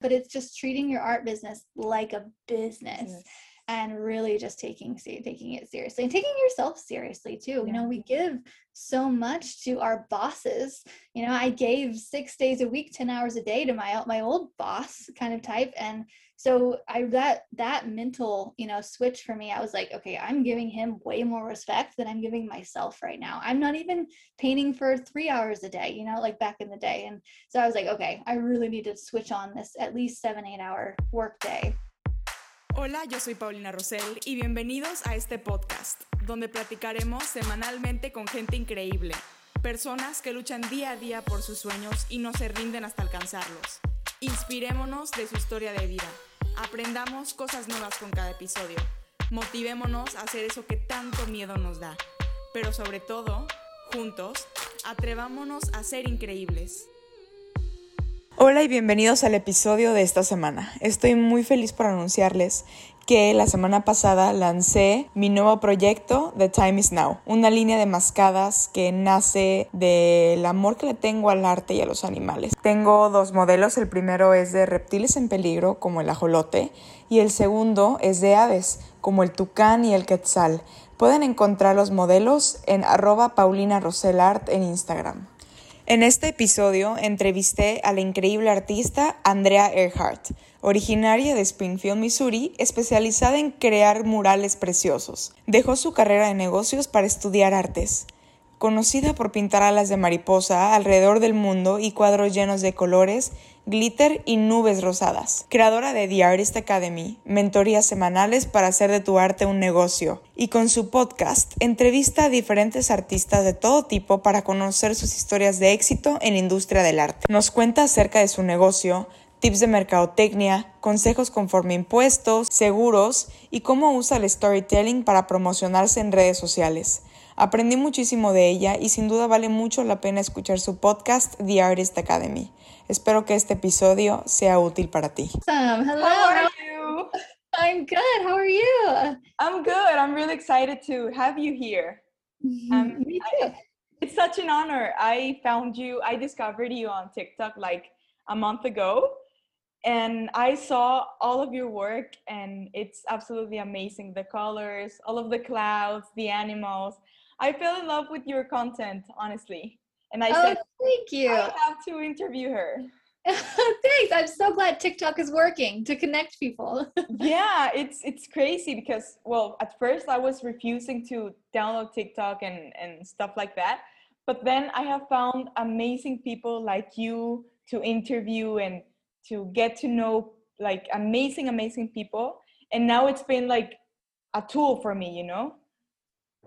but it's just treating your art business like a business. Yes and really just taking taking it seriously and taking yourself seriously too. You know, we give so much to our bosses. You know, I gave six days a week, ten hours a day to my my old boss kind of type, and so I that that mental you know switch for me. I was like, okay, I'm giving him way more respect than I'm giving myself right now. I'm not even painting for three hours a day. You know, like back in the day, and so I was like, okay, I really need to switch on this at least seven eight hour work day. Hola, yo soy Paulina Rosell y bienvenidos a este podcast, donde platicaremos semanalmente con gente increíble, personas que luchan día a día por sus sueños y no se rinden hasta alcanzarlos. Inspirémonos de su historia de vida, aprendamos cosas nuevas con cada episodio, motivémonos a hacer eso que tanto miedo nos da, pero sobre todo, juntos, atrevámonos a ser increíbles. Hola y bienvenidos al episodio de esta semana. Estoy muy feliz por anunciarles que la semana pasada lancé mi nuevo proyecto The Time Is Now, una línea de mascadas que nace del amor que le tengo al arte y a los animales. Tengo dos modelos, el primero es de reptiles en peligro como el ajolote y el segundo es de aves como el tucán y el quetzal. Pueden encontrar los modelos en arroba Paulina en Instagram. En este episodio entrevisté a la increíble artista Andrea Earhart, originaria de Springfield, Missouri, especializada en crear murales preciosos. Dejó su carrera de negocios para estudiar artes. Conocida por pintar alas de mariposa alrededor del mundo y cuadros llenos de colores, glitter y nubes rosadas. Creadora de The Artist Academy, mentorías semanales para hacer de tu arte un negocio. Y con su podcast, entrevista a diferentes artistas de todo tipo para conocer sus historias de éxito en la industria del arte. Nos cuenta acerca de su negocio, tips de mercadotecnia, consejos conforme impuestos, seguros y cómo usa el storytelling para promocionarse en redes sociales. Aprendí muchísimo de ella y sin duda vale mucho la pena escuchar su podcast The Artist Academy. Espero que este episodio sea útil para ti. Awesome. Hello. How are you? I'm good. How are you? I'm good. I'm really excited to have you here. Mm-hmm. Um, Me too. I, it's such an honor. I found you, I discovered you on TikTok like a month ago and I saw all of your work and it's absolutely amazing. The colors, all of the clouds, the animals. I fell in love with your content, honestly. And I oh, said, thank you. I have to interview her. Thanks. I'm so glad TikTok is working to connect people. yeah, it's it's crazy because well, at first I was refusing to download TikTok and and stuff like that. But then I have found amazing people like you to interview and to get to know like amazing amazing people and now it's been like a tool for me, you know?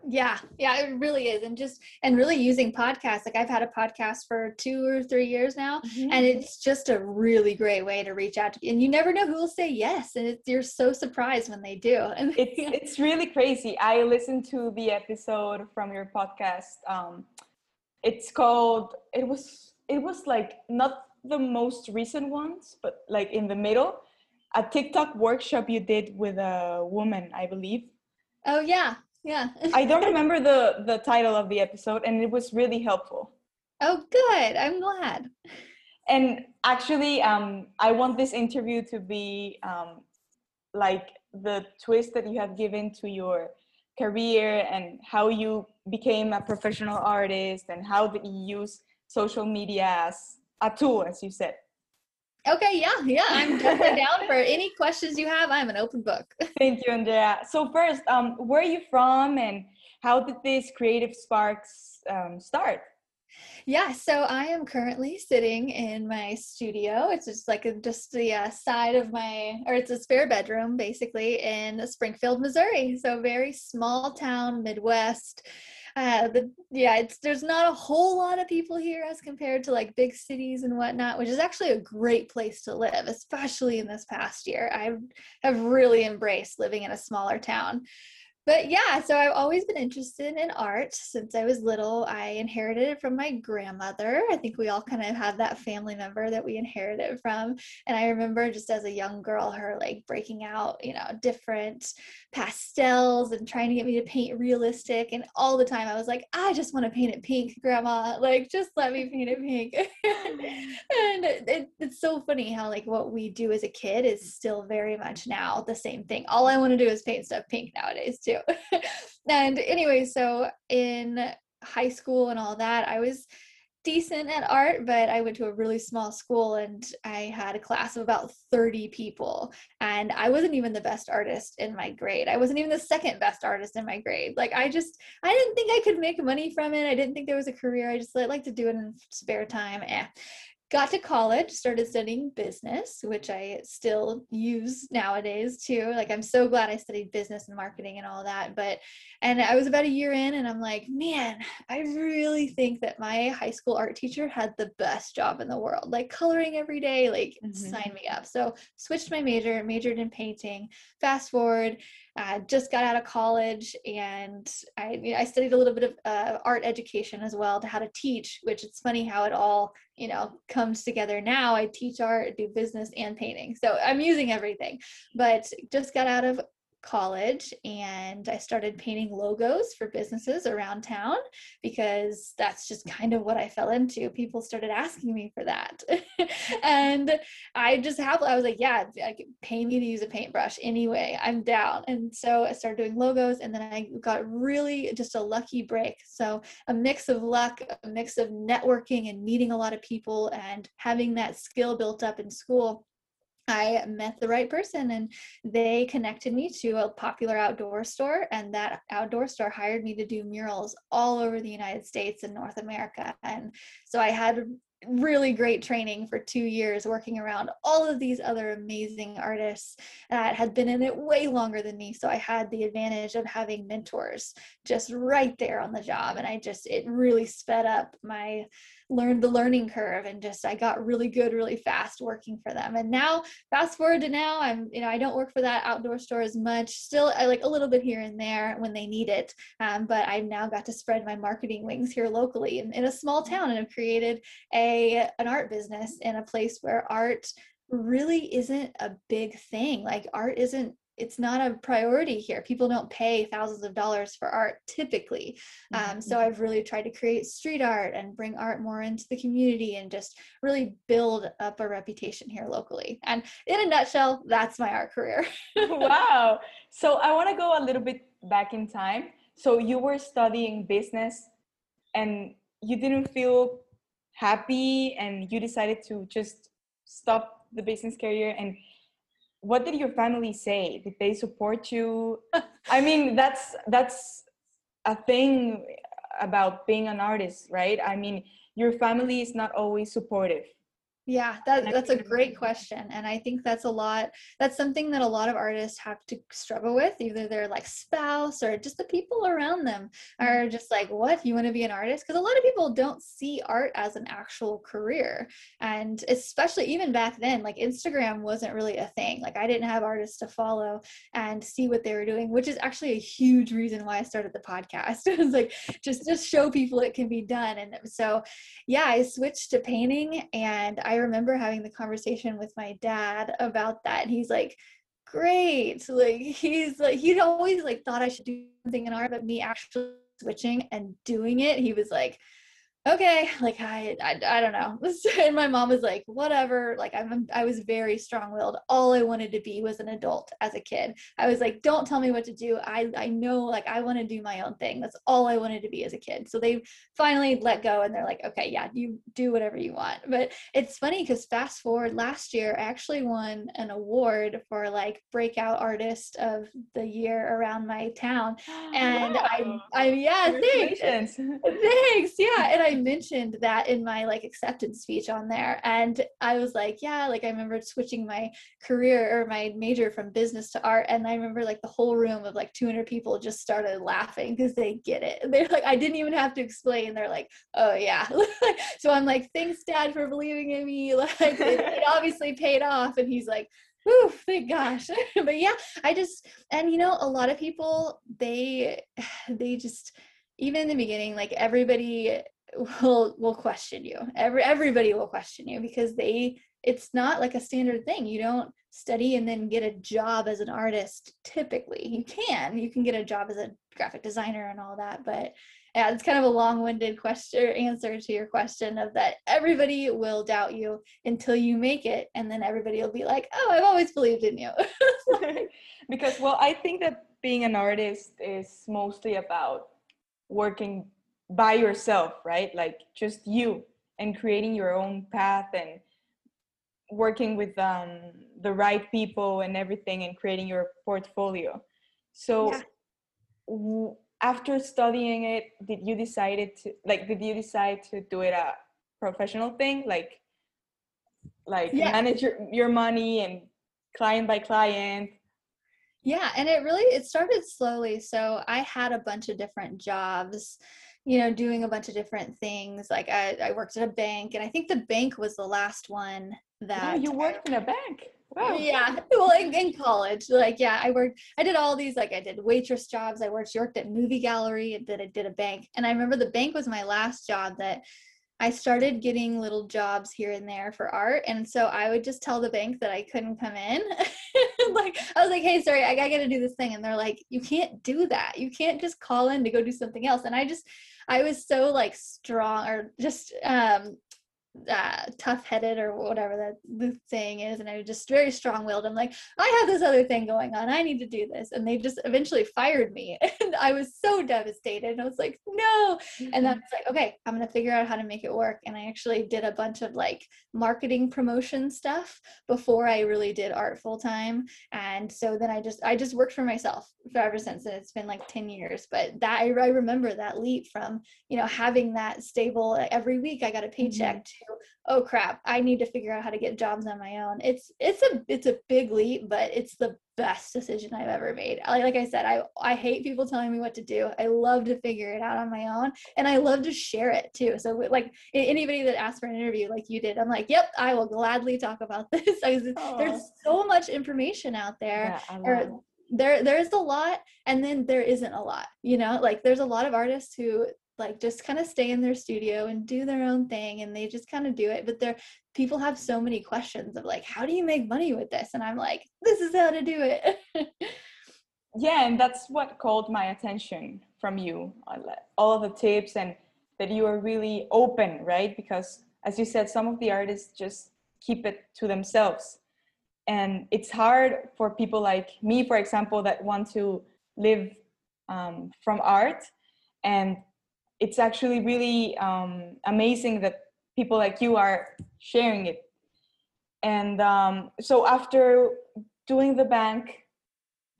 Yeah yeah it really is and just and really using podcasts like i've had a podcast for two or three years now mm-hmm. and it's just a really great way to reach out to and you never know who will say yes and you're so surprised when they do. And it's it's really crazy. I listened to the episode from your podcast um it's called it was it was like not the most recent ones but like in the middle a tiktok workshop you did with a woman i believe. Oh yeah yeah. I don't remember the the title of the episode and it was really helpful. Oh good. I'm glad. And actually um i want this interview to be um like the twist that you have given to your career and how you became a professional artist and how that you use social media as a tool as you said Okay, yeah, yeah. I'm definitely down for any questions you have. I'm an open book. Thank you, Andrea. So first, um, where are you from and how did these creative sparks um, start? Yeah, so I am currently sitting in my studio. It's just like a, just the uh, side of my, or it's a spare bedroom basically in Springfield, Missouri. So very small town, Midwest uh, the yeah, it's there's not a whole lot of people here as compared to like big cities and whatnot, which is actually a great place to live, especially in this past year. I have really embraced living in a smaller town. But yeah, so I've always been interested in art since I was little. I inherited it from my grandmother. I think we all kind of have that family member that we inherited from. And I remember just as a young girl, her like breaking out, you know, different pastels and trying to get me to paint realistic. And all the time I was like, I just want to paint it pink, grandma. Like, just let me paint it pink. Mm. and it, it's so funny how like what we do as a kid is still very much now the same thing. All I want to do is paint stuff pink nowadays too. and anyway, so in high school and all that, I was decent at art, but I went to a really small school and I had a class of about 30 people. And I wasn't even the best artist in my grade. I wasn't even the second best artist in my grade. Like I just I didn't think I could make money from it. I didn't think there was a career. I just like to do it in spare time. Eh got to college started studying business which i still use nowadays too. Like i'm so glad i studied business and marketing and all that but and i was about a year in and i'm like man i really think that my high school art teacher had the best job in the world like coloring every day like mm-hmm. sign me up. So switched my major majored in painting. Fast forward uh, just got out of college and I, you know, I studied a little bit of uh, art education as well to how to teach, which it's funny how it all, you know, comes together now. I teach art, do business and painting. So I'm using everything, but just got out of college and I started painting logos for businesses around town because that's just kind of what I fell into. People started asking me for that. and I just have I was like, yeah, like pay me to use a paintbrush anyway. I'm down. And so I started doing logos and then I got really just a lucky break. So a mix of luck, a mix of networking and meeting a lot of people and having that skill built up in school I met the right person and they connected me to a popular outdoor store. And that outdoor store hired me to do murals all over the United States and North America. And so I had really great training for two years working around all of these other amazing artists that had been in it way longer than me so i had the advantage of having mentors just right there on the job and i just it really sped up my learned the learning curve and just I got really good really fast working for them. And now fast forward to now, I'm you know I don't work for that outdoor store as much. Still, I like a little bit here and there when they need it. Um, but I've now got to spread my marketing wings here locally in, in a small town and have created a an art business in a place where art really isn't a big thing. Like art isn't it's not a priority here. People don't pay thousands of dollars for art typically. Um, so mm-hmm. I've really tried to create street art and bring art more into the community and just really build up a reputation here locally. And in a nutshell, that's my art career. wow. So I want to go a little bit back in time. So you were studying business and you didn't feel happy and you decided to just stop the business career and what did your family say? Did they support you? I mean that's that's a thing about being an artist right? I mean your family is not always supportive yeah, that, that's a great question. And I think that's a lot, that's something that a lot of artists have to struggle with. Either their like spouse or just the people around them are mm-hmm. just like, what, you want to be an artist? Because a lot of people don't see art as an actual career. And especially even back then, like Instagram wasn't really a thing. Like I didn't have artists to follow and see what they were doing, which is actually a huge reason why I started the podcast. it was like, just, just show people it can be done. And so, yeah, I switched to painting and I I remember having the conversation with my dad about that. And he's like, great. Like he's like he'd always like thought I should do something in art, but me actually switching and doing it, he was like, okay like I, I i don't know. And my mom was like whatever. Like i'm i was very strong-willed. All i wanted to be was an adult as a kid. I was like don't tell me what to do. I i know like i want to do my own thing. That's all i wanted to be as a kid. So they finally let go and they're like okay yeah you do whatever you want. But it's funny because fast forward last year i actually won an award for like breakout artist of the year around my town. And wow. i i yeah thanks. Thanks yeah. And i I mentioned that in my like acceptance speech on there. And I was like, yeah, like I remember switching my career or my major from business to art. And I remember like the whole room of like 200 people just started laughing because they get it. They're like, I didn't even have to explain. They're like, oh yeah. so I'm like, thanks dad for believing in me. Like it, it obviously paid off. And he's like, Ooh, thank gosh. but yeah, I just and you know, a lot of people they they just even in the beginning, like everybody will will question you. Every everybody will question you because they it's not like a standard thing. You don't study and then get a job as an artist typically. You can. You can get a job as a graphic designer and all that, but yeah, it's kind of a long-winded question answer to your question of that everybody will doubt you until you make it and then everybody will be like, "Oh, I've always believed in you." because well, I think that being an artist is mostly about working by yourself, right? Like just you and creating your own path and working with um, the right people and everything and creating your portfolio. So yeah. w- after studying it, did you decided to like did you decide to do it a professional thing like like yeah. manage your, your money and client by client yeah and it really it started slowly so i had a bunch of different jobs you know, doing a bunch of different things. Like I, I worked at a bank, and I think the bank was the last one that. You worked in a bank. Wow. Yeah. Well, in, in, college, like yeah, I worked. I did all these. Like I did waitress jobs. I worked worked at movie gallery. And then I did a bank. And I remember the bank was my last job that. I started getting little jobs here and there for art. And so I would just tell the bank that I couldn't come in. like, I was like, hey, sorry, I, I got to do this thing. And they're like, you can't do that. You can't just call in to go do something else. And I just, I was so like strong or just um uh, tough headed or whatever that the saying is. And I was just very strong willed. I'm like, I have this other thing going on. I need to do this. And they just eventually fired me. And I was so devastated. And I was like, no. Mm-hmm. And then I was like, okay, I'm going to figure out how to make it work. And I actually did a bunch of like marketing promotion stuff before I really did art full time. And so then I just, I just worked for myself ever since. And it's been like 10 years. But that, I, I remember that leap from, you know, having that stable every week, I got a paycheck mm-hmm oh crap i need to figure out how to get jobs on my own. It's it's a it's a big leap but it's the best decision i've ever made. Like i said i i hate people telling me what to do. I love to figure it out on my own and i love to share it too. So like anybody that asks for an interview like you did i'm like yep i will gladly talk about this. There's so much information out there yeah, there there's a lot and then there isn't a lot you know? Like there's a lot of artists who like just kind of stay in their studio and do their own thing and they just kind of do it but there people have so many questions of like how do you make money with this? And i'm like this is how to do it. Yeah and that's what called my attention from you all of the tips and that you are really open right? Because as you said some of the artists just keep it to themselves. And it's hard for people like me for example that want to live um, from art and it's actually really um, amazing that people like you are sharing it. And um, so after doing the bank,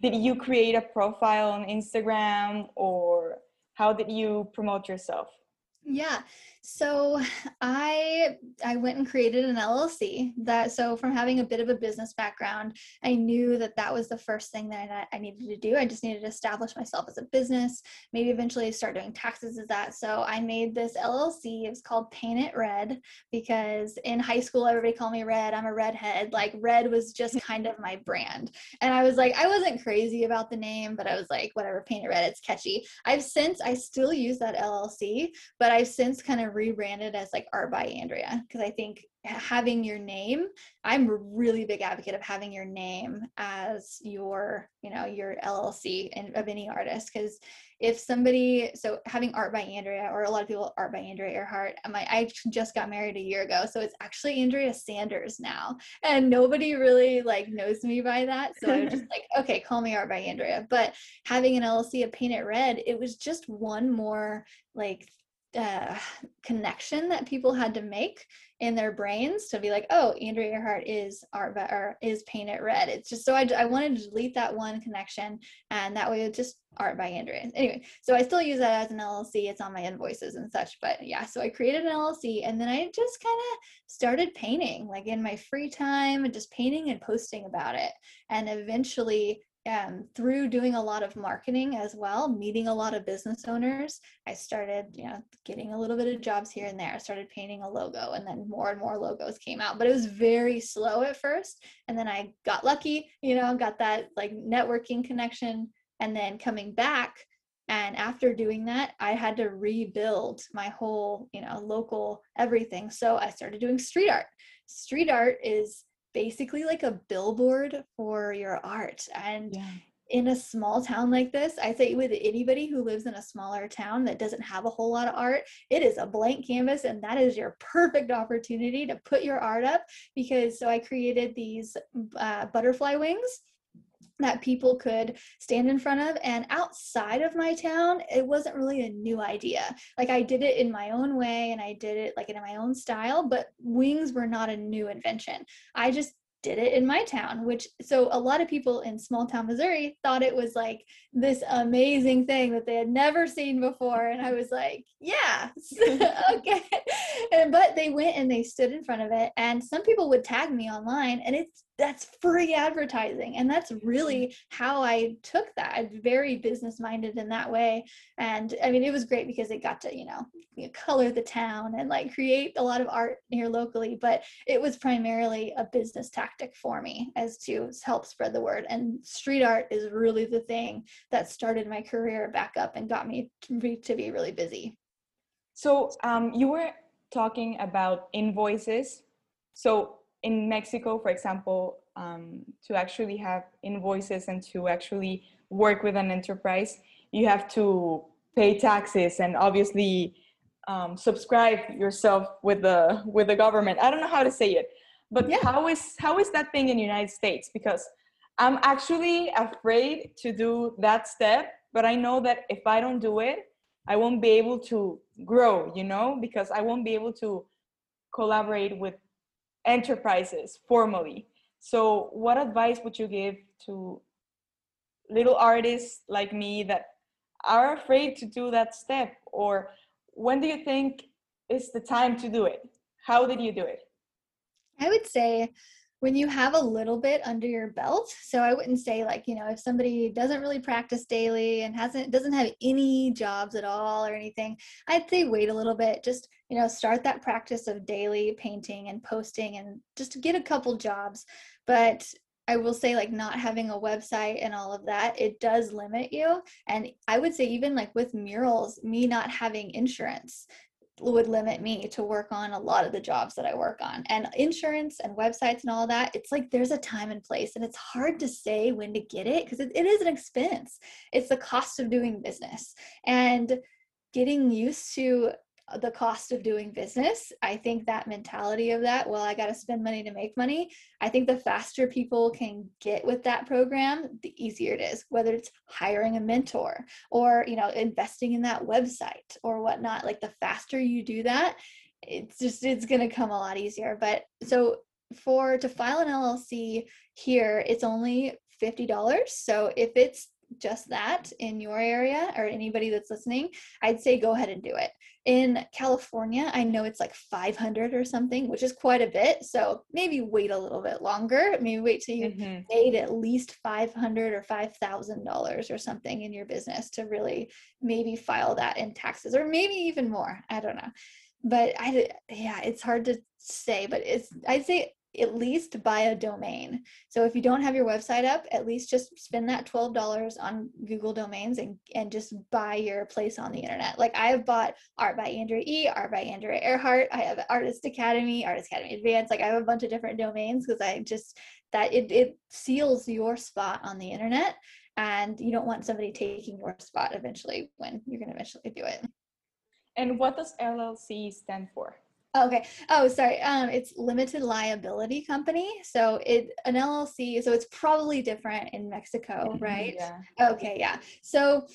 did you create a profile on Instagram or how did you promote yourself? Yeah. So I I went and created an LLC that so from having a bit of a business background, I knew that that was the first thing that I, I needed to do. I just needed to establish myself as a business, maybe eventually start doing taxes as that. So I made this LLC. It was called Paint It Red because in high school everybody called me Red. I'm a redhead. Like red was just kind of my brand. And I was like I wasn't crazy about the name, but I was like whatever, Paint It Red, it's catchy. I've since I still use that LLC, but I've since kind of rebranded as like Art by Andrea because I think having your name, I'm a really big advocate of having your name as your, you know, your LLC and of any artist because if somebody so having art by andrea or a lot of people art by andrea earhart my i just got married a year ago so it's actually andrea sanders now and nobody really like knows me by that so I'm just like okay call me art by andrea. But having an llc of paint it red it was just one more like uh, connection that people had to make in their brains to be like, oh, Andrea Earhart is art or is Paint It Red. It's just so I, I wanted to delete that one connection, and that way it's just art by Andrea. Anyway, so I still use that as an LLC. It's on my invoices and such. But yeah, so I created an LLC, and then I just kind of started painting, like in my free time, and just painting and posting about it. And eventually, um, through doing a lot of marketing as well, meeting a lot of business owners, I started, you know, getting a little bit of jobs here and there. I started painting a logo, and then more and more logos came out. But it was very slow at first, and then I got lucky, you know, got that like networking connection, and then coming back. And after doing that, I had to rebuild my whole, you know, local everything. So I started doing street art. Street art is basically like a billboard for your art. And yeah. in a small town like this, I say with anybody who lives in a smaller town that doesn't have a whole lot of art, it is a blank canvas and that is your perfect opportunity to put your art up because so I created these uh, butterfly wings that people could stand in front of and outside of my town it wasn't really a new idea. Like i did it in my own way and i did it like in my own style but wings were not a new invention. I just did it in my town which so a lot of people in small town missouri thought it was like this amazing thing that they had never seen before and i was like yeah okay. And, but they went and they stood in front of it and some people would tag me online and it's that's free advertising. And that's really mm-hmm. how i took that. I'm very business minded in that way. And i mean it was great because it got to you know color the town and like create a lot of art here locally. But it was primarily a business tactic for me as to help spread the word. And street art is really the thing that started my career back up and got me to be, to be really busy. So um, you were talking about invoices. So in Mexico, for example, um, to actually have invoices and to actually work with an enterprise, you have to pay taxes and obviously um, subscribe yourself with the with the government. I don't know how to say it, but yeah. how is how is that thing in the United States? Because I'm actually afraid to do that step, but I know that if I don't do it, I won't be able to grow. You know, because I won't be able to collaborate with enterprises formally. So, what advice would you give to little artists like me that are afraid to do that step? Or when do you think is the time to do it? How did you do it? I would say when you have a little bit under your belt. So i wouldn't say like you know if somebody doesn't really practice daily and hasn't doesn't have any jobs at all or anything i'd say wait a little bit. Just you know start that practice of daily painting and posting and just get a couple jobs. But I will say like not having a website and all of that, it does limit you. And I would say even like with murals, me not having insurance would limit me to work on a lot of the jobs that I work on. And insurance and websites and all that, it's like there's a time and place, and it's hard to say when to get it because it, it is an expense. It's the cost of doing business. And getting used to the cost of doing business. I think that mentality of that, well, I got to spend money to make money. I think the faster people can get with that program, the easier it is, whether it's hiring a mentor or, you know, investing in that website or whatnot. Like the faster you do that, it's just, it's going to come a lot easier. But so for to file an LLC here, it's only $50. So if it's just that in your area or anybody that's listening, I'd say go ahead and do it. In California, I know it's like 500 or something, which is quite a bit. So maybe wait a little bit longer. Maybe wait till you mm-hmm. made at least 500 or $5,000 or something in your business to really maybe file that in taxes or maybe even more. I don't know. But I, yeah, it's hard to say, but it's, I'd say at least buy a domain. So if you don't have your website up, at least just spend that $12 on Google domains and, and just buy your place on the internet. Like I have bought Art by Andrea E, Art by Andrea Earhart. I have Artist Academy, Artist Academy Advanced. Like I have a bunch of different domains because I just, that it, it seals your spot on the internet and you don't want somebody taking your spot eventually when you're going to eventually do it. And what does LLC stand for? Okay. Oh, sorry. Um, it's limited liability company. So it an LLC. So it's probably different in Mexico, mm-hmm, right? Yeah. Okay. Yeah. So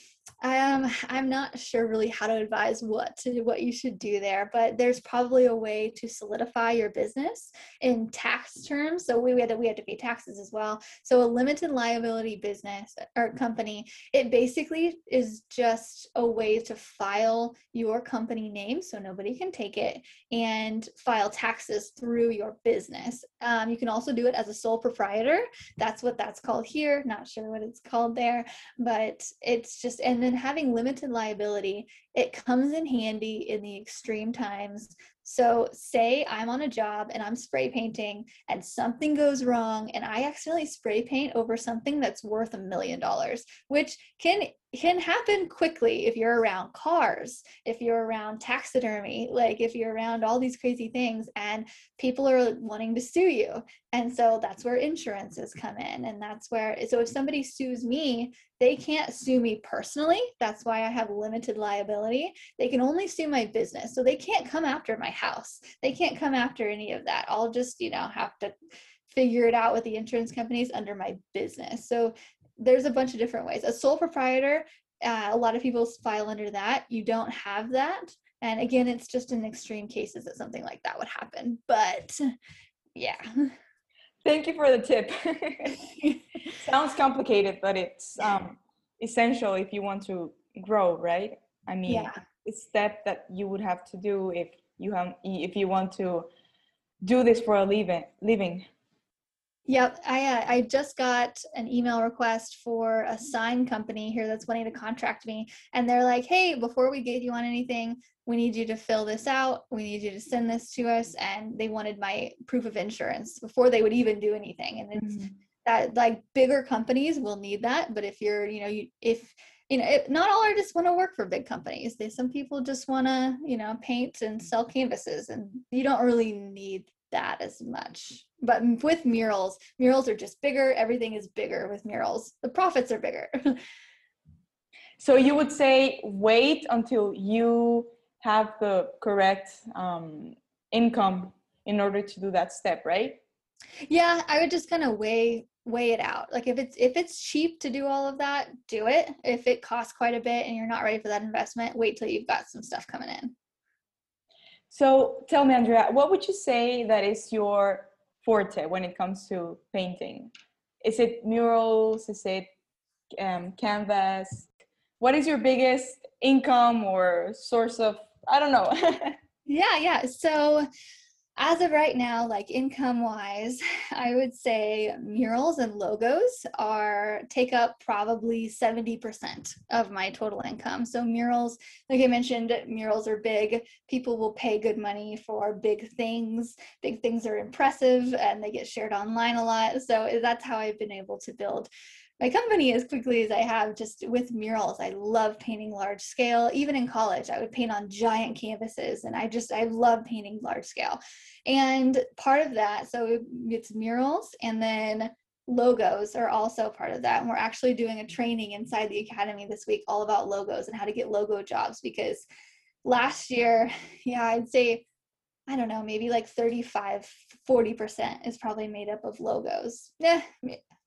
um, I'm not sure really how to advise what to what you should do there, but there's probably a way to solidify your business in tax terms. So we, we had to we had to pay taxes as well. So a limited liability business or company, it basically is just a way to file your company name so nobody can take it and file taxes through your business. Um, you can also do it as a sole proprietor. That's what that's called here. Not sure what it's called there, but it's just and then having limited liability, it comes in handy in the extreme times. So, say I'm on a job and I'm spray painting and something goes wrong and I accidentally spray paint over something that's worth a million dollars, which can can happen quickly if you're around cars, if you're around taxidermy, like if you're around all these crazy things and people are wanting to sue you. And so that's where insurances come in. And that's where, so if somebody sues me, they can't sue me personally. That's why I have limited liability. They can only sue my business. So they can't come after my house. They can't come after any of that. I'll just, you know, have to figure it out with the insurance companies under my business. So there's a bunch of different ways. A sole proprietor, uh, a lot of people file under that. You don't have that. And again, it's just in extreme cases that something like that would happen. But yeah. Thank you for the tip. Sounds complicated, but it's um, essential if you want to grow, right? I mean, yeah. it's step that you would have to do if you have if you want to do this for a living. Living. Yep, I uh, I just got an email request for a sign company here that's wanting to contract me, and they're like, "Hey, before we get you on anything, we need you to fill this out. We need you to send this to us." And they wanted my proof of insurance before they would even do anything. And it's mm-hmm. that like bigger companies will need that, but if you're, you know, you if you know, it, not all artists want to work for big companies. They some people just want to, you know, paint and sell canvases, and you don't really need that as much. But with murals, murals are just bigger. Everything is bigger with murals. The profits are bigger. so you would say wait until you have the correct um, income in order to do that step, right? Yeah, I would just kind of weigh weigh it out. Like if it's if it's cheap to do all of that, do it. If it costs quite a bit and you're not ready for that investment, wait till you've got some stuff coming in. So tell me, Andrea, what would you say that is your forte when it comes to painting? Is it murals? Is it um, canvas? What is your biggest income or source of? I don't know. yeah, yeah. So as of right now, like income wise, I would say murals and logos are take up probably 70% of my total income. So murals, like I mentioned, murals are big. People will pay good money for big things. Big things are impressive and they get shared online a lot. So that's how I've been able to build my company as quickly as I have just with murals. I love painting large scale. Even in college, I would paint on giant canvases and I just, I love painting large scale. And part of that, so it's murals and then logos are also part of that. And we're actually doing a training inside the academy this week all about logos and how to get logo jobs because last year, yeah, I'd say I don't know, maybe like 35, 40% is probably made up of logos. Yeah,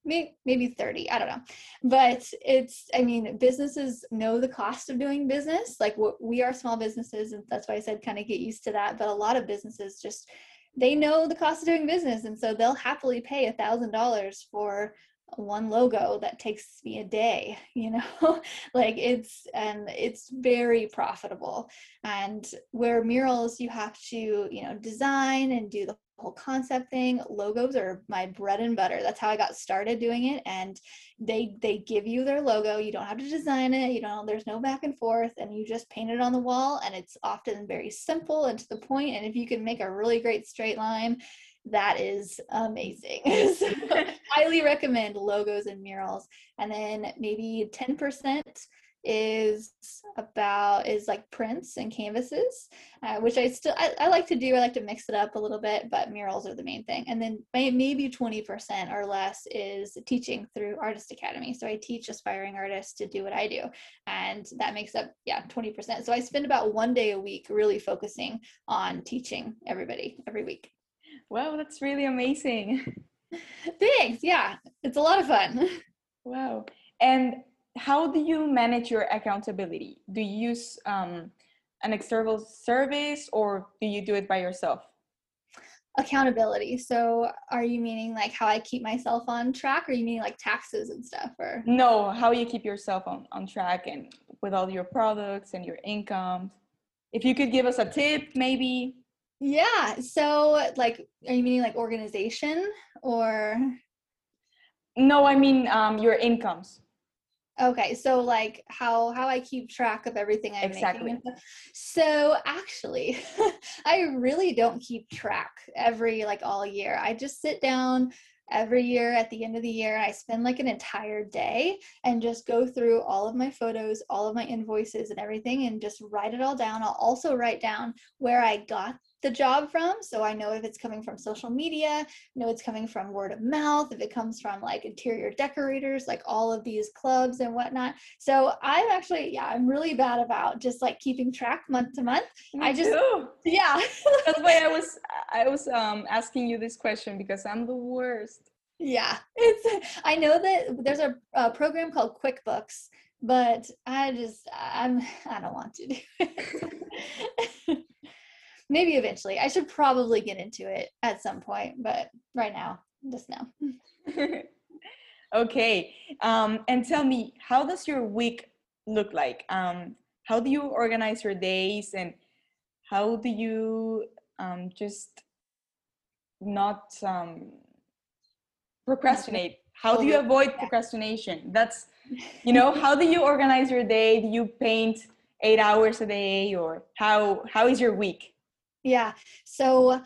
maybe, maybe 30 i don't know. But it's i mean businesses know the cost of doing business. Like what we are small businesses and that's why i said kind of get used to that. But a lot of businesses just they know the cost of doing business and so they'll happily pay a thousand dollars for one logo that takes me a day you know? Like it's and it's very profitable. And where murals you have to you know design and do the whole concept thing logos are my bread and butter. That's how i got started doing it. And they they give you their logo. You don't have to design it. You know there's no back and forth. And you just paint it on the wall. And it's often very simple and to the point. And if you can make a really great straight line that is amazing. so, highly recommend logos and murals. And then maybe 10% is about is like prints and canvases uh, which i still I, I, like to do i like to mix it up a little bit but murals are the main thing and then maybe 20% or less is teaching through artist academy so i teach aspiring artists to do what i do and that makes up yeah 20% so i spend about one day a week really focusing on teaching everybody every week wow that's really amazing thanks yeah it's a lot of fun wow and how do you manage your accountability? Do you use um, an external service or do you do it by yourself? Accountability. So, are you meaning like how I keep myself on track, or you mean like taxes and stuff? Or no, how you keep yourself on, on track and with all your products and your income? If you could give us a tip, maybe. Yeah. So, like, are you meaning like organization or? No, I mean um, your incomes. Okay, so like how how I keep track of everything I'm exactly. making. So actually, I really don't keep track every like all year. I just sit down every year at the end of the year i spend like an entire day and just go through all of my photos all of my invoices and everything and just write it all down i'll also write down where i got the job from. So I know if it's coming from social media, know it's coming from word of mouth, if it comes from like interior decorators, like all of these clubs and whatnot. So I'm actually, yeah, I'm really bad about just like keeping track month to month. Me I just, too. yeah. That's why I was, I was um, asking you this question because I'm the worst. Yeah, it's. I know that there's a, a program called QuickBooks, but I just, I'm, I don't want to do it. maybe eventually. I should probably get into it at some point, but right now, just now. okay. Um, and tell me, how does your week look like? Um, how do you organize your days and how do you um, just not um, procrastinate? How do you avoid procrastination? That's, you know, how do you organize your day? Do you paint eight hours a day or how, how is your week? Yeah. So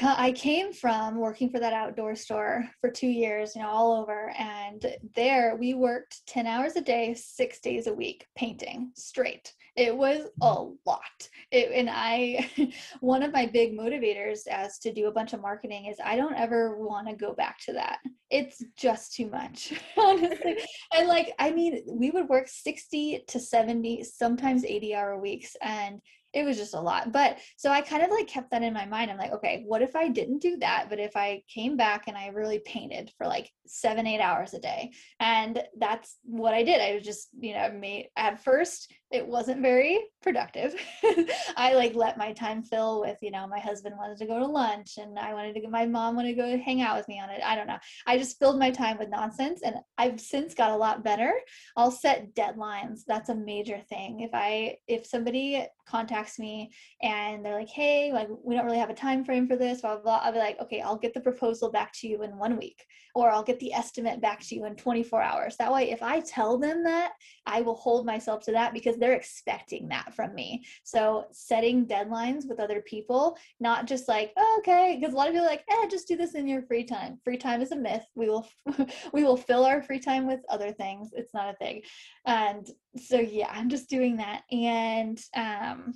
I came from working for that outdoor store for two years, you know, all over. And there we worked 10 hours a day, six days a week, painting straight. It was a mm. lot. It, and I, one of my big motivators as to do a bunch of marketing is I don't ever want to go back to that. It's just too much, honestly. and like, I mean, we would work 60 to 70, sometimes 80 hour weeks. And it was just a lot. But so I kind of like kept that in my mind. I'm like, okay, what if I didn't do that? But if I came back and I really painted for like seven, eight hours a day. And that's what I did. I was just, you know, made at first it wasn't very productive. I like let my time fill with, you know, my husband wanted to go to lunch and I wanted to go, my mom wanted to go hang out with me on it. I don't know. I just filled my time with nonsense and I've since got a lot better. I'll set deadlines. That's a major thing. If I, if somebody contacts me and they're like, hey, like we don't really have a time frame for this, blah, blah, blah, I'll be like, okay, I'll get the proposal back to you in one week or I'll get the estimate back to you in 24 hours. That way, if I tell them that, I will hold myself to that because they're expecting that from me. So setting deadlines with other people, not just like, oh, okay, because a lot of people are like, eh, just do this in your free time. Free time is a myth. We will we will fill our free time with other things. It's not a thing. And so yeah, I'm just doing that. And um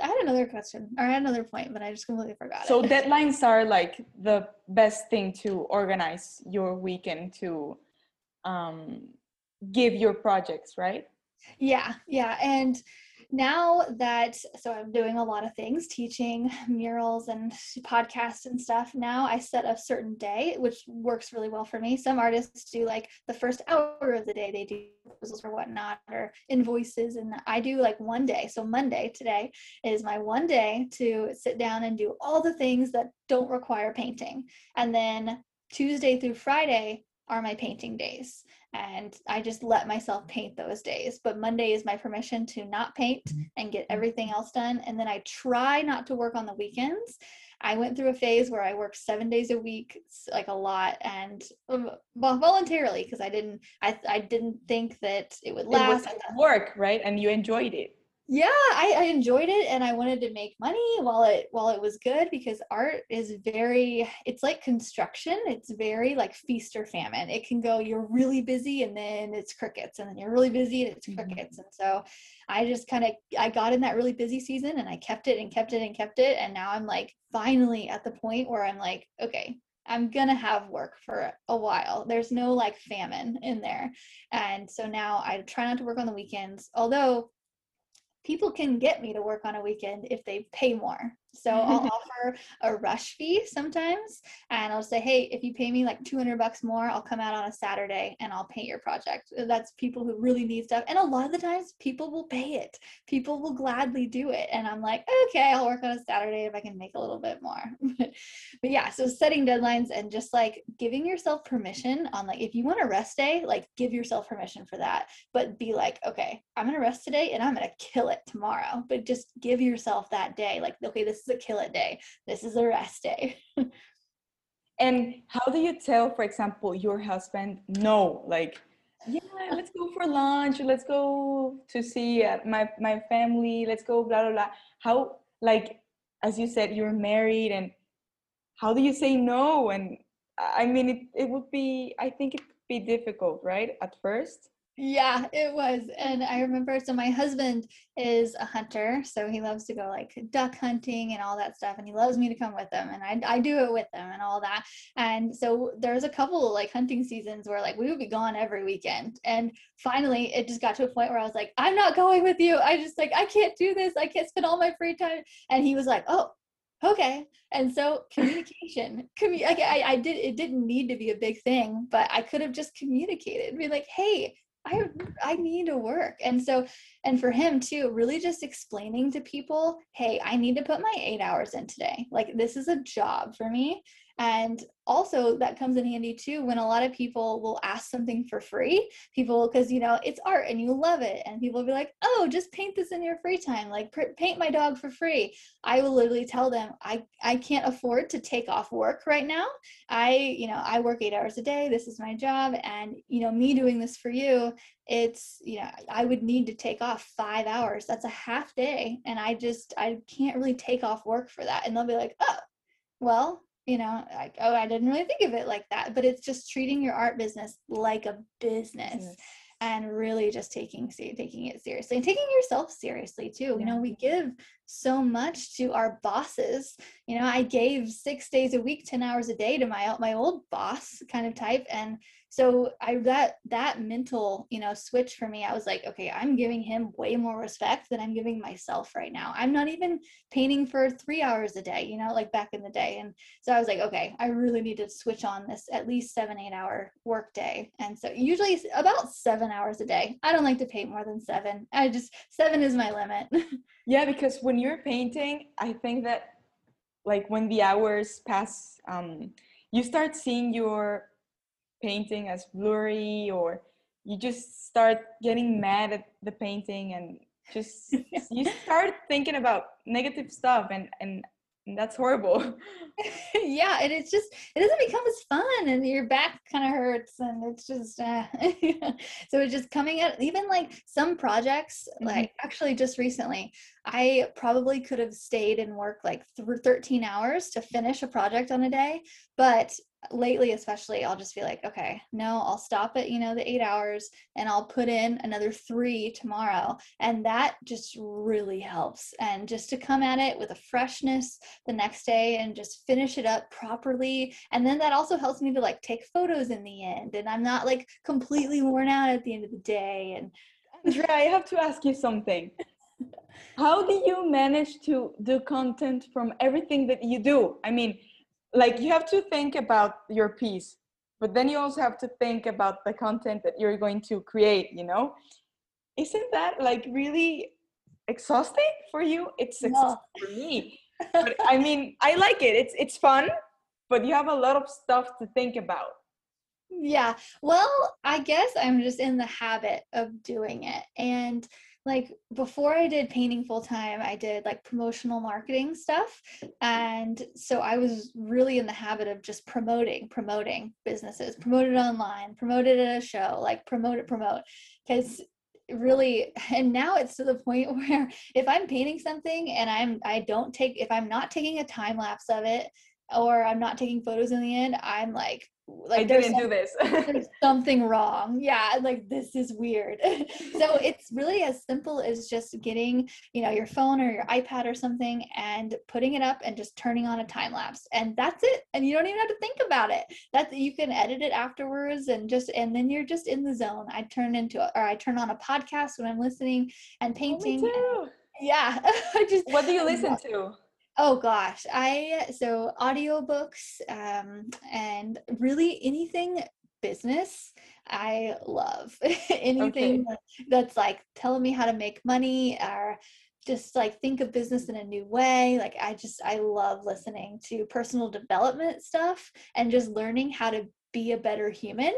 I had another question or I had another point, but I just completely forgot. So it. deadlines are like the best thing to organize your weekend to um, give your projects, right? Yeah, yeah. And now that so i'm doing a lot of things teaching murals and podcasts and stuff now i set a certain day which works really well for me some artists do like the first hour of the day they do proposals or whatnot or invoices and i do like one day so monday today is my one day to sit down and do all the things that don't require painting and then tuesday through friday are my painting days and I just let myself paint those days. But Monday is my permission to not paint mm-hmm. and get everything else done. And then I try not to work on the weekends. I went through a phase where I worked seven days a week, like a lot, and um, well, voluntarily because I didn't, I, I didn't think that it would last. It work, right? And you enjoyed it yeah I, I enjoyed it and i wanted to make money while it while it was good because art is very it's like construction it's very like feast or famine it can go you're really busy and then it's crickets and then you're really busy and it's mm-hmm. crickets and so i just kind of i got in that really busy season and i kept it and kept it and kept it and now i'm like finally at the point where i'm like okay I'm gonna have work for a while. There's no like famine in there. And so now I try not to work on the weekends, although people can get me to work on a weekend if they pay more So I'll offer a rush fee sometimes and I'll say, hey, if you pay me like 200 bucks more, I'll come out on a Saturday and I'll paint your project. Uh, that's people who really need stuff. And a lot of the times people will pay it. People will gladly do it. And I'm like, okay, I'll work on a Saturday if I can make a little bit more. but yeah, so setting deadlines and just like giving yourself permission on like, if you want a rest day, like give yourself permission for that. But be like, okay, I'm to rest today and I'm to kill it tomorrow. But just give yourself that day. Like, okay, this is a kill it day. This is a rest day. and how do you tell, for example, your husband no? Like, yeah, let's go for lunch. Let's go to see uh, my my family. Let's go, blah blah blah. How like as you said, you're married, and how do you say no? And I mean, it it would be. I think it'd be difficult, right, at first. Yeah, it was. And I remember so my husband is a hunter, so he loves to go like duck hunting and all that stuff and he loves me to come with him and I I do it with him and all that. And so there's a couple like hunting seasons where like we would be gone every weekend. And finally it just got to a point where I was like, I'm not going with you. I just like I can't do this. I can't spend all my free time. And he was like, "Oh, okay and so communication commu- I, I did it didn't need to be a big thing but i could have just communicated be like hey I I need to work. And so and for him too, really just explaining to people, hey, I need to put my 8 hours in today. Like this is a job for me and also that comes in handy too when a lot of people will ask something for free people because you know it's art and you love it. And people will be like oh just paint this in your free time. Like paint my dog for free. I will literally tell them i i can't afford to take off work right now. I you know i work eight hours a day. This is my job. And you know me doing this for you it's you know i would need to take off five hours. That's a half day. And i just i can't really take off work for that. And they'll be like oh well you know like oh i didn't really think of it like that but it's just treating your art business like a business yes. and really just taking taking it seriously and taking yourself seriously too yeah. you know we give so much to our bosses. You know i gave six days a week 10 hours a day to my my old boss kind of type. And so i that that mental you know switch for me i was like okay i'm giving him way more respect than i'm giving myself right now. I'm not even painting for three hours a day you know like back in the day. And so i was like okay i really need to switch on this at least seven eight hour work day. And so usually about seven hours a day. I don't like to paint more than seven. I just seven is my limit. Yeah because when you're painting i think that like when the hours pass um you start seeing your painting as blurry or you just start getting mad at the painting and just you start thinking about negative stuff and and that's horrible yeah and it's just it doesn't become as fun and your back kind of hurts and it's just uh, so it's just coming at even like some projects mm-hmm. like actually just recently i probably could have stayed and worked like th- 13 hours to finish a project on a day but lately especially i'll just be like okay no i'll stop at you know the eight hours and i'll put in another three tomorrow. And that just really helps and just to come at it with a freshness the next day and just finish it up properly and then that also helps me to like take photos in the end and i'm not like completely worn out at the end of the day and andrea i have to ask you something. How do you manage to do content from everything that you do? I mean like you have to think about your piece but then you also have to think about the content that you're going to create you know? Isn't that like really exhausting for you? It's exhausting no. for me. But i mean i like it. It's it's fun but you have a lot of stuff to think about. Yeah. Well i guess i'm just in the habit of doing it and like before I did painting full time, I did like promotional marketing stuff. And so I was really in the habit of just promoting, promoting businesses, promote it online, promote it at a show, like promote it, promote. Because really and now it's to the point where if i'm painting something and i'm i don't take if i'm not taking a time lapse of it or i'm not taking photos in the end i'm like like I didn't do this. there's something wrong. Yeah, like this is weird. so it's really as simple as just getting, you know, your phone or your iPad or something and putting it up and just turning on a time lapse. And that's it. And you don't even have to think about it. That's you can edit it afterwards and just and then you're just in the zone. I turn into or I turn on a podcast when I'm listening and oh, painting. Oh, and, yeah. I just What do you listen to? Oh gosh, I so audiobooks um and really anything business I love. anything Okay. that's like telling me how to make money or just like think of business in a new way. Like I just I love listening to personal development stuff and just learning how to be a better human.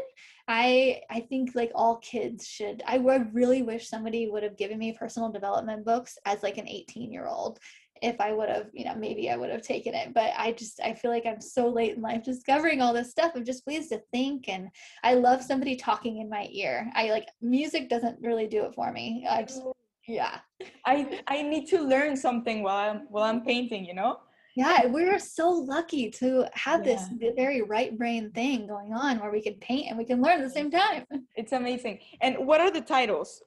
I I think like all kids should. I would really wish somebody would have given me personal development books as like an 18 year old if I would have, you know, maybe I would have taken it. But I just, I feel like I'm so late in life discovering all this stuff of just ways to think. And I love somebody talking in my ear. I like music doesn't really do it for me. I just, yeah. I I need to learn something while I'm while I'm painting, you know? Yeah, we're so lucky to have this very right brain thing going on where we can paint and we can learn at the same time. It's amazing. And what are the titles?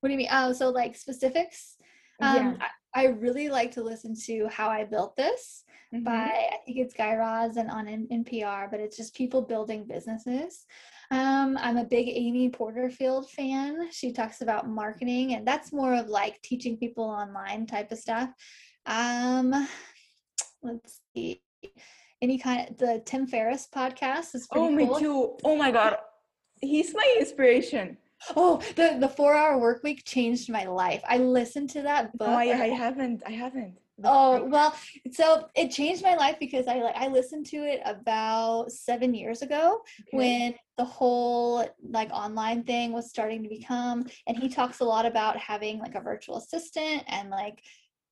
What do you mean? Oh, so like specifics? Um, I, I really like to listen to How I Built This. Mhm. by I think it's Guy Raz and on NPR, but it's just people building businesses. Um, I'm a big Amy Porterfield fan. She talks about marketing, and that's more of like teaching people online type of stuff. Um, let's see, any kind of the Tim Ferriss podcast is pretty Oh, me cool. too. Oh my god. He's my inspiration. Oh, the the Four Hour Work Week changed my life. I listened to that book. Oh, I, I haven't. I haven't. Oh well, so it changed my life because I like I listened to it about seven years ago Okay. when the whole like online thing was starting to become, and he talks a lot about having like a virtual assistant and like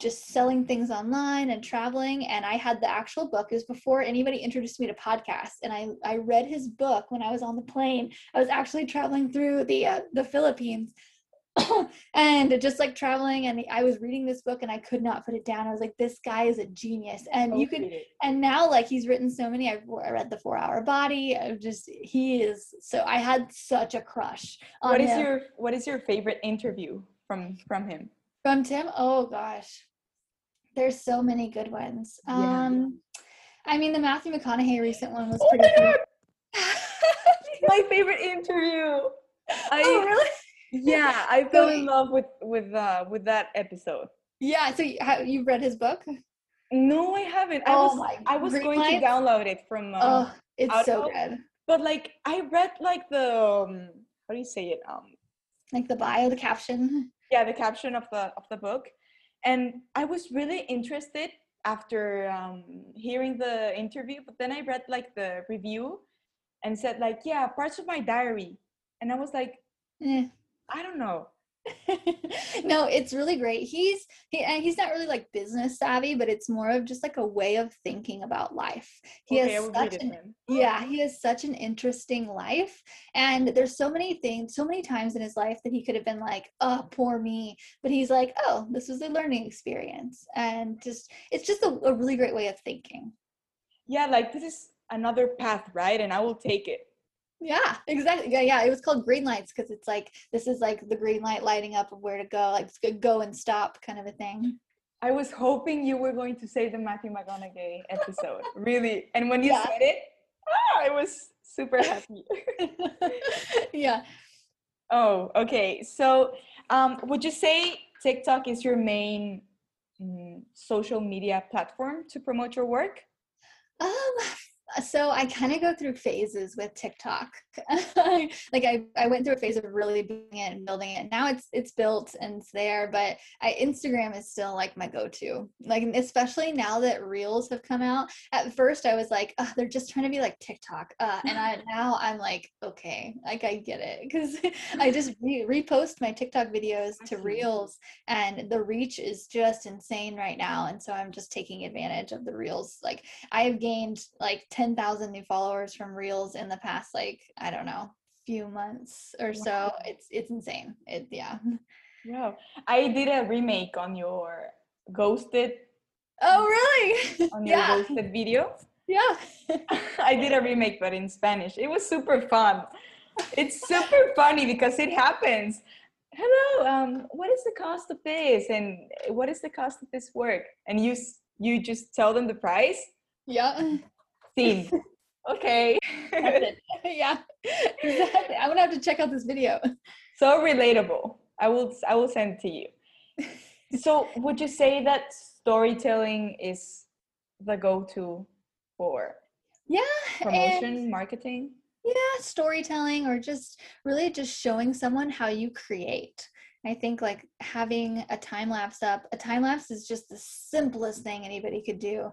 just selling things online and traveling. And I had the actual book. It was before anybody introduced me to podcasts, and I I read his book when I was on the plane. I was actually traveling through the uh, the Philippines and just like traveling and i was reading this book and i could not put it down i was like this guy is a genius and you could and now like he's written so many i've I read the four hour body i just he is so i had such a crush on What is him. your What is your favorite interview from from him? From tim oh gosh there's so many good ones Yeah. um i mean the matthew mcconaughey recent one was Oh pretty my good My favorite interview. I oh really yeah, I fell in love with with uh with that episode. yeah so you, you've read his book No, I haven't. I Oh was my I was going Lights? to download it from um, oh it's so good but like I read like the um, how do you say it? Um like the bio the caption yeah, the caption of the of the book. And I was really interested after um hearing the interview, but then I read like the review and said like, yeah, parts of my diary. And I was like, Eh. I don't know. no, it's really great. He's he and he's not really like business savvy, but it's more of just like a way of thinking about life. He okay, has such an yeah, he has such an interesting life. And there's so many things, so many times in his life that he could have been like, oh, poor me. But he's like, oh, this was a learning experience. And just it's just a, a really great way of thinking. Yeah, like this is another path, right? And I will take it. Yeah, exactly. Yeah, yeah. It was called green lights because it's like this is like the green light lighting up of where to go, like go and stop kind of a thing. I was hoping you were going to say the Matthew McConaughey episode, really. And when you Yeah. said it, ah, I was super happy. yeah. oh, okay. So, um, would you say TikTok is your main mm, social media platform to promote your work? Um, so I kind of go through phases with TikTok. like I, I went through a phase of really building it and building it. Now it's it's built and it's there, but I, Instagram is still like my go-to. Like especially now that Reels have come out. At first I was like, oh, they're just trying to be like TikTok. Uh, and I now I'm like, okay, like I get it because I just re- repost my TikTok videos to. Reels, and the reach is just insane right now. And so I'm just taking advantage of the Reels. Like I have gained like 10,000 new followers from Reels in the past like I don't know few months or so. Wow. It's it's insane. It yeah. Wow. I did a remake on your ghosted Oh really? on your yeah. ghosted video. Yeah. I did a remake, but in Spanish. It was super fun. It's super funny because it happens. Hello, um, what is the cost of this, and what is the cost of this work? And you you just tell them the price. yeah. Scene. Okay. Yeah. Exactly. I'm gonna have to check out this video. so relatable. I will I will send it to you. So would you say that storytelling is the go-to for yeah promotion marketing yeah storytelling or just really just showing someone how you create I think like having a time lapse up, a time lapse is just the simplest thing anybody could do.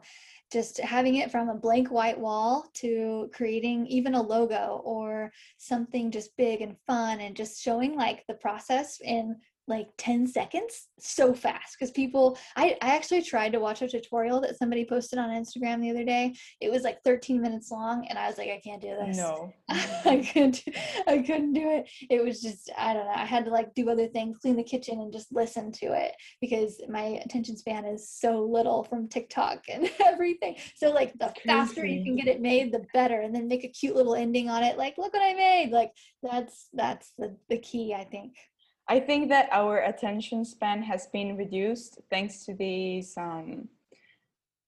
Just having it from a blank white wall to creating even a logo or something just big and fun and just showing like the process in like 10 seconds so fast because people I, I actually tried to watch a tutorial that somebody posted on instagram the other day. It was like 13 minutes long and i was like i can't do this. No. I couldn't i couldn't do it. It was just i don't know i had to like do other things clean the kitchen and just listen to it because my attention span is so little from tiktok and everything. So like the faster you can get it made the better and then make a cute little ending on it like look what i made! Like that's that's the, the key i think I think that our attention span has been reduced thanks to these, um,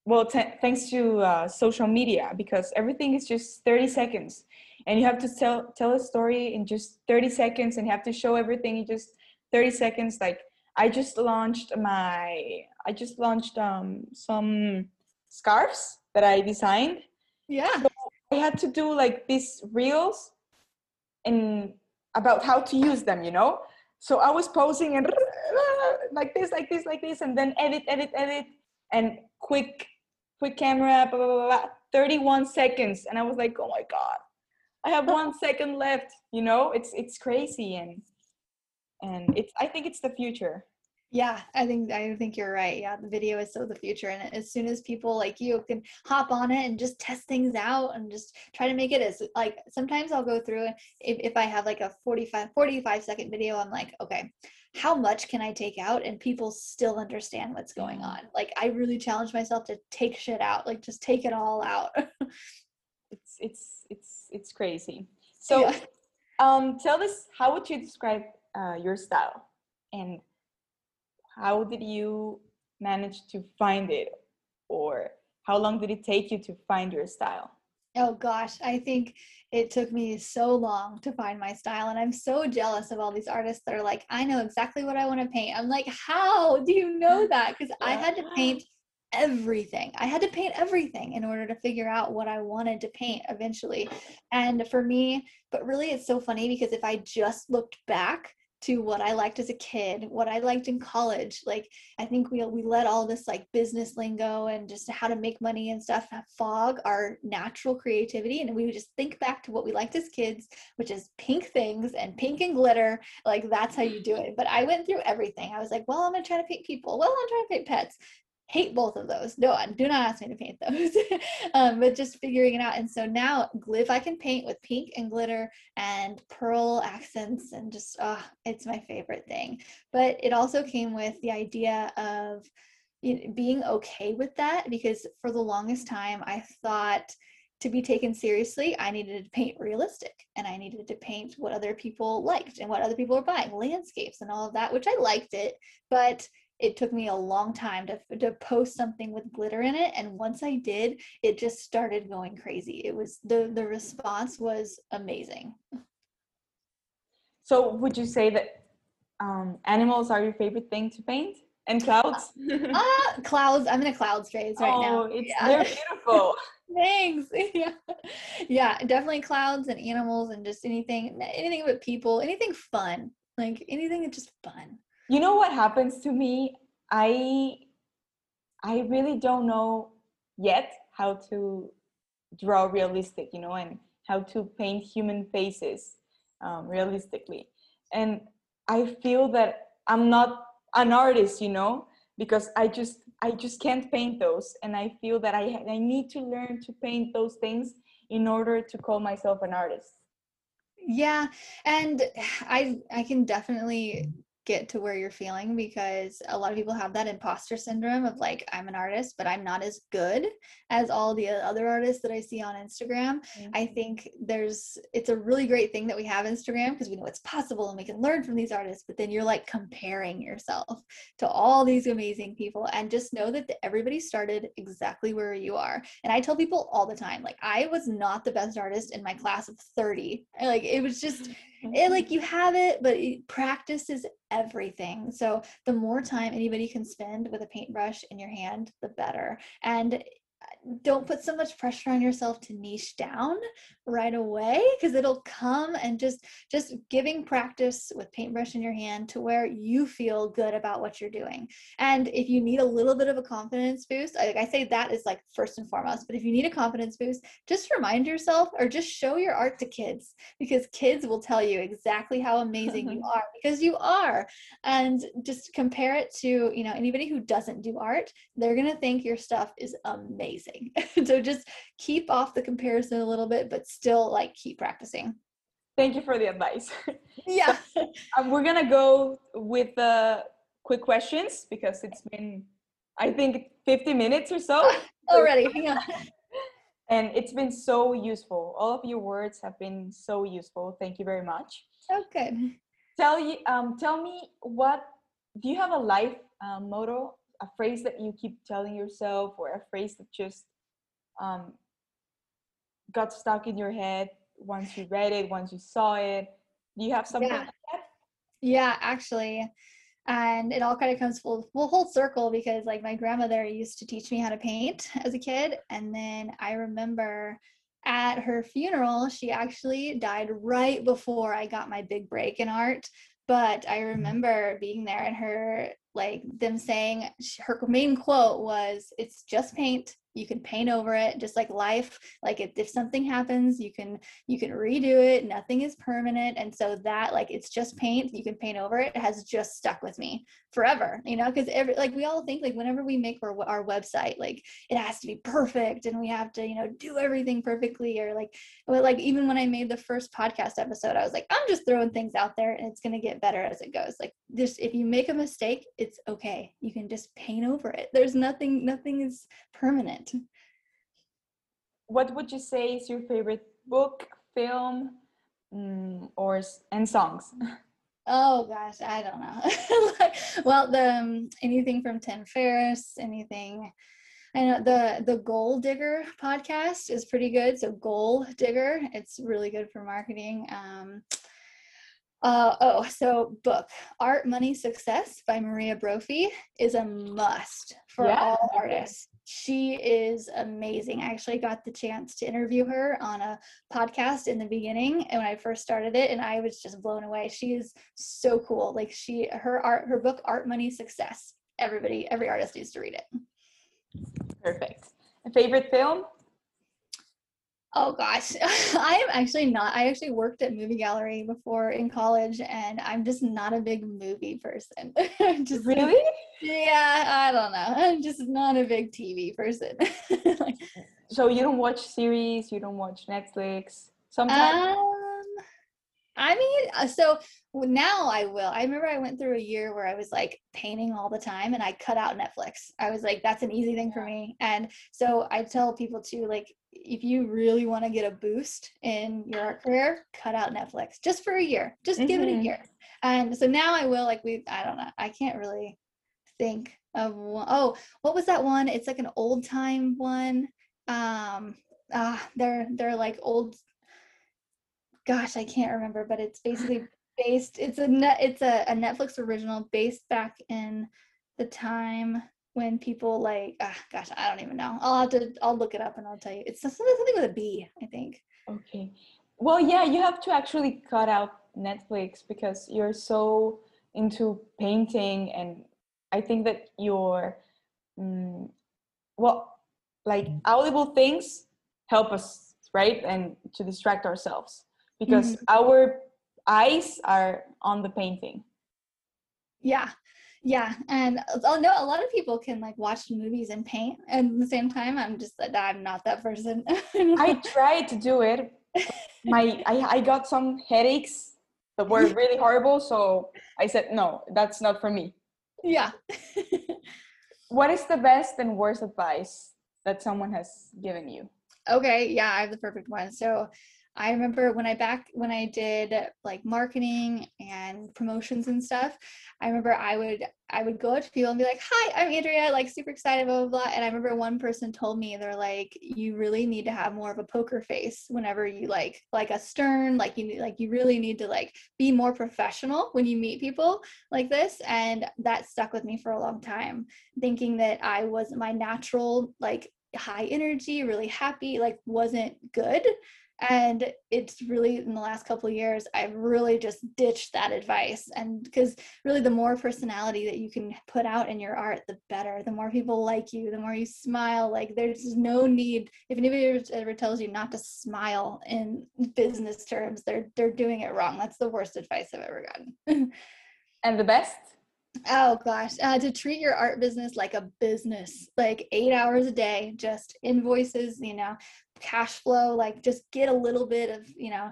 well, t- thanks to uh, social media because everything is just 30 seconds and you have to tell, tell a story in just 30 seconds and you have to show everything in just 30 seconds. Like I just launched my, I just launched um, some scarves that I designed. Yeah. So I had to do like these reels and about how to use them, you know? So I was posing and like this, like this, like this, and then edit, edit, edit, and quick, quick camera, blah, blah, blah, blah, 31 seconds. And I was like, oh my God, I have one second left. You know, it's it's crazy and and it's I think it's the future. Yeah, I think I think you're right. Yeah, the video is so the future, and as soon as people like you can hop on it and just test things out and just try to make it as like sometimes I'll go through it if, if I have like a 45 45 second video, I'm like, okay, how much can I take out and people still understand what's going on? Like I really challenge myself to take shit out, like just take it all out. it's it's it's it's crazy. So, yeah. um, tell us how would you describe uh, your style and how did you manage to find it? Or how long did it take you to find your style? Oh gosh i think it took me so long to find my style and i'm so jealous of all these artists that are like i know exactly what i want to paint. I'm like how? Do you know that? Because i had to paint everything. I had to paint everything in order to figure out what i wanted to paint eventually. And for me but really it's so funny because if i just looked back to what I liked as a kid, what I liked in college. Like I think we we let all this like business lingo and just how to make money and stuff fog our natural creativity and we would just think back to what we liked as kids, which is pink things and pink and glitter. Like that's how you do it. But I went through everything. I was like, well, I'm gonna try to paint people. Well, I'm trying to paint pets hate both of those. No, do not ask me to paint those. um, but just figuring it out. And so now Gliv I can paint with pink and glitter and pearl accents and just oh, it's my favorite thing. But it also came with the idea of you know, being okay with that because for the longest time I thought to be taken seriously, I needed to paint realistic and I needed to paint what other people liked and what other people were buying, landscapes and all of that, which I liked it. But it took me a long time to, to post something with glitter in it and once i did it just started going crazy. It was the the response was amazing. So would you say that um, animals are your favorite thing to paint? And clouds? Uh, clouds. I'm in a clouds phase right oh, now it's yeah. they're beautiful. Thanks. Yeah. Yeah definitely clouds and animals and just anything anything but people anything fun. Like anything that's just fun you know what happens to me? I i really don't know yet how to draw realistic you know and how to paint human faces um, realistically. And i feel that i'm not an artist you know because i just i just can't paint those. And i feel that i i need to learn to paint those things in order to call myself an artist. Yeah and i i can definitely get to where you're feeling because a lot of people have that imposter syndrome of like i'm an artist but i'm not as good as all the other artists that i see on instagram. Mm-hmm. i think there's it's a really great thing that we have instagram because we know it's possible and we can learn from these artists but then you're like comparing yourself to all these amazing people and just know that everybody started exactly where you are. And i tell people all the time like i was not the best artist in my class of 30 like it was just it like mm-hmm. you have it but it, practice is everything. So the more time anybody can spend with a paintbrush in your hand, the better. And don't put so much pressure on yourself to niche down right away because it'll come and just just giving practice with paintbrush in your hand to where you feel good about what you're doing. And if you need a little bit of a confidence boost I, I say that is like first and foremost but if you need a confidence boost just remind yourself or just show your art to kids because kids will tell you exactly how amazing you are because you are. And just compare it to you know anybody who doesn't do art they're going to think your stuff is amazing so just keep off the comparison a little bit but still like keep practicing. Thank you for the advice. Yeah. Um, we're gonna go with the quick questions because it's been i think 50 minutes or so. Already yeah. and it's been so useful. All of your words have been so useful. Thank you very much. Okay tell you um tell me what do you have a life um, motto a phrase that you keep telling yourself or a phrase that just um, got stuck in your head once you read it, once you saw it? Do you have something yeah. like that? Yeah, actually. And it all kind of comes full, full whole circle because like my grandmother used to teach me how to paint as a kid. And then I remember at her funeral, she actually died right before I got my big break in art. But I mm-hmm. remember being there and her like them saying her main quote was, It's just paint you can paint over it just like life like if, if something happens you can you can redo it nothing is permanent and so that like it's just paint you can paint over it, has just stuck with me forever you know because every like we all think like whenever we make our, our website like it has to be perfect and we have to you know do everything perfectly or like but like even when i made the first podcast episode i was like i'm just throwing things out there and it's going to get better as it goes. Like just if you make a mistake it's okay you can just paint over it there's nothing nothing is permanent what would you say is your favorite book film mm, or and songs Oh gosh, I don't know. like, well, the um, anything from Tim Ferriss, anything. I know the the Goal Digger podcast is pretty good. So Goal Digger, it's really good for marketing. Um, uh, oh, so book Art, Money, Success by Maria Brophy is a must for yeah. all artists she is amazing. I actually got the chance to interview her on a podcast in the beginning and when I first started it and I was just blown away. She is so cool. Like she her art her book Art Money Success. Everybody every artist needs to read it. Perfect. Favorite film? Oh gosh, I am actually not. I actually worked at movie gallery before in college, and I'm just not a big movie person. just really? Yeah, I don't know. I'm just not a big TV person. like, so you don't watch series? You don't watch Netflix? Sometimes. Um, I mean, uh, so now I will. I remember I went through a year where I was like painting all the time and I cut out Netflix. I was like, that's an easy thing for me. And so I tell people too, like, if you really want to get a boost in your art career, cut out Netflix just for a year. Just mm-hmm. give it a mm-hmm. year. And so now I will, like, we, I don't know, I can't really think of one. Oh, what was that one? It's like an old time one. Um, ah, they're, they're like old gosh, I can't remember, but it's basically based. It's a net. It's a, a Netflix original based back in the time when people like. Ah, gosh, I don't even know. I'll have to. I'll look it up and I'll tell you. It's something, something with a B, I think. Okay. Well, yeah, you have to actually cut out Netflix because you're so into painting, and I think that your, mm, well, like audible things help us, right, and to distract ourselves because mm-hmm. our eyes are on the painting. Yeah yeah and oh, i know a lot of people can like watch movies and paint and at the same time i'm just i'm not that person. I tried to do it my I, I got some headaches that were really horrible so i said no that's not for me. Yeah. What is the best and worst advice that someone has given you? Okay yeah i have the perfect one. So I remember when I back when I did like marketing and promotions and stuff, I remember I would I would go up to people and be like, "Hi, I'm Andrea," like super excited, blah blah blah. And I remember one person told me they're like, "You really need to have more of a poker face whenever you like like a stern, like you like you really need to like be more professional when you meet people like this." And that stuck with me for a long time, thinking that I was my natural like high energy, really happy, like wasn't good and it's really in the last couple of years i've really just ditched that advice. And because really the more personality that you can put out in your art the better. The more people like you the more you smile. Like there's no need if anybody ever tells you not to smile in business terms they're they're doing it wrong. That's the worst advice i've ever gotten. And the best? Oh gosh, uh, to treat your art business like a business, like eight hours a day, just invoices, you know, cash flow, like just get a little bit of, you know,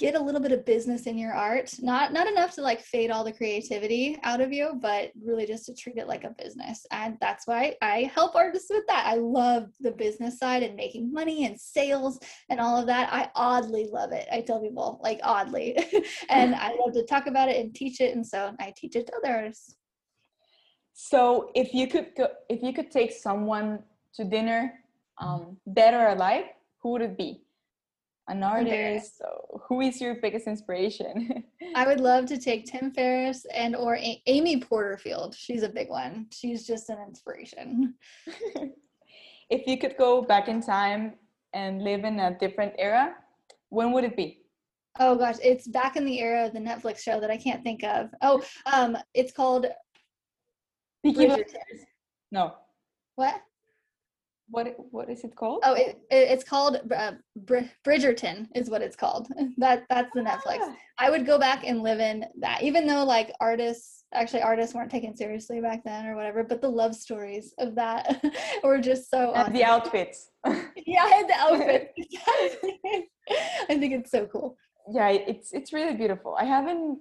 get a little bit of business in your art. Not not enough to like fade all the creativity out of you, but really just to treat it like a business. And that's why I help artists with that. I love the business side and making money and sales and all of that. I oddly love it. I tell people like oddly. and I love to talk about it and teach it. And so I teach it to others. So if you could go, if you could take someone to dinner, um, dead or alive, who would it be? An artist. So who is your biggest inspiration? I would love to take Tim Ferriss and or a- Amy Porterfield. She's a big one. She's just an inspiration. if you could go back in time and live in a different era, when would it be? Oh gosh, it's back in the era of the Netflix show that I can't think of. Oh, um, it's called Peaky Blinders. No. What? What what is it called? Oh, it, it it's called uh, Br- Bridgerton is what it's called. That that's the Netflix. Ah. I would go back and live in that, even though like artists, actually artists weren't taken seriously back then or whatever. But the love stories of that were just so. And awesome. the outfits. yeah, I had the outfits. I think it's so cool. Yeah, it's it's really beautiful. I haven't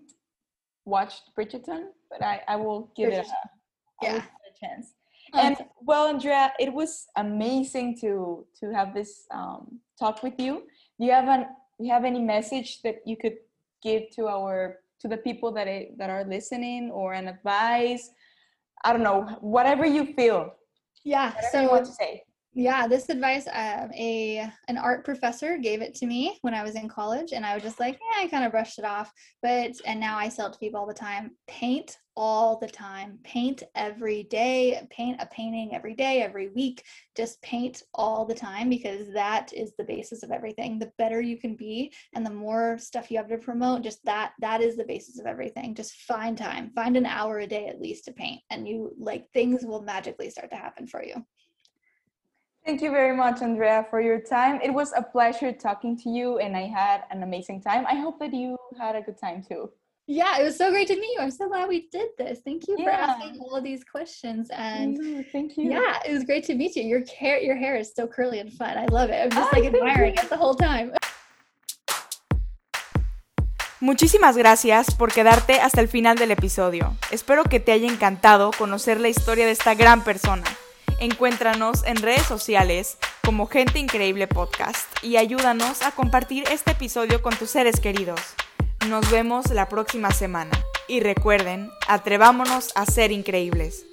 watched Bridgerton, but I I will give Bridgerton. it a yeah. a chance. And well, Andrea, it was amazing to to have this um, talk with you. Do you have an do you have any message that you could give to our to the people that I, that are listening, or an advice? I don't know, whatever you feel. Yeah. So you want to say yeah this advice um, a an art professor gave it to me when i was in college and i was just like yeah i kind of brushed it off but and now i sell to people all the time. Paint all the time. Paint every day paint a painting every day every week. Just paint all the time because that is the basis of everything. The better you can be and the more stuff you have to promote just that that is the basis of everything. Just find time. Find an hour a day at least to paint and you like things will magically start to happen for you Thank you very much, Andrea, for your time. It was a pleasure talking to you, and I had an amazing time. I hope that you had a good time too. Yeah, it was so great to meet you. I'm so glad we did this. Thank you yeah. for asking all of these questions. And thank you. Yeah, it was great to meet you. Your hair, your hair is so curly and fun. I love it. I'm just oh, like admiring it the whole time. Muchísimas gracias por quedarte hasta el final del episodio. Espero que te haya encantado conocer la historia de esta gran persona. Encuéntranos en redes sociales como Gente Increíble Podcast y ayúdanos a compartir este episodio con tus seres queridos. Nos vemos la próxima semana y recuerden, atrevámonos a ser increíbles.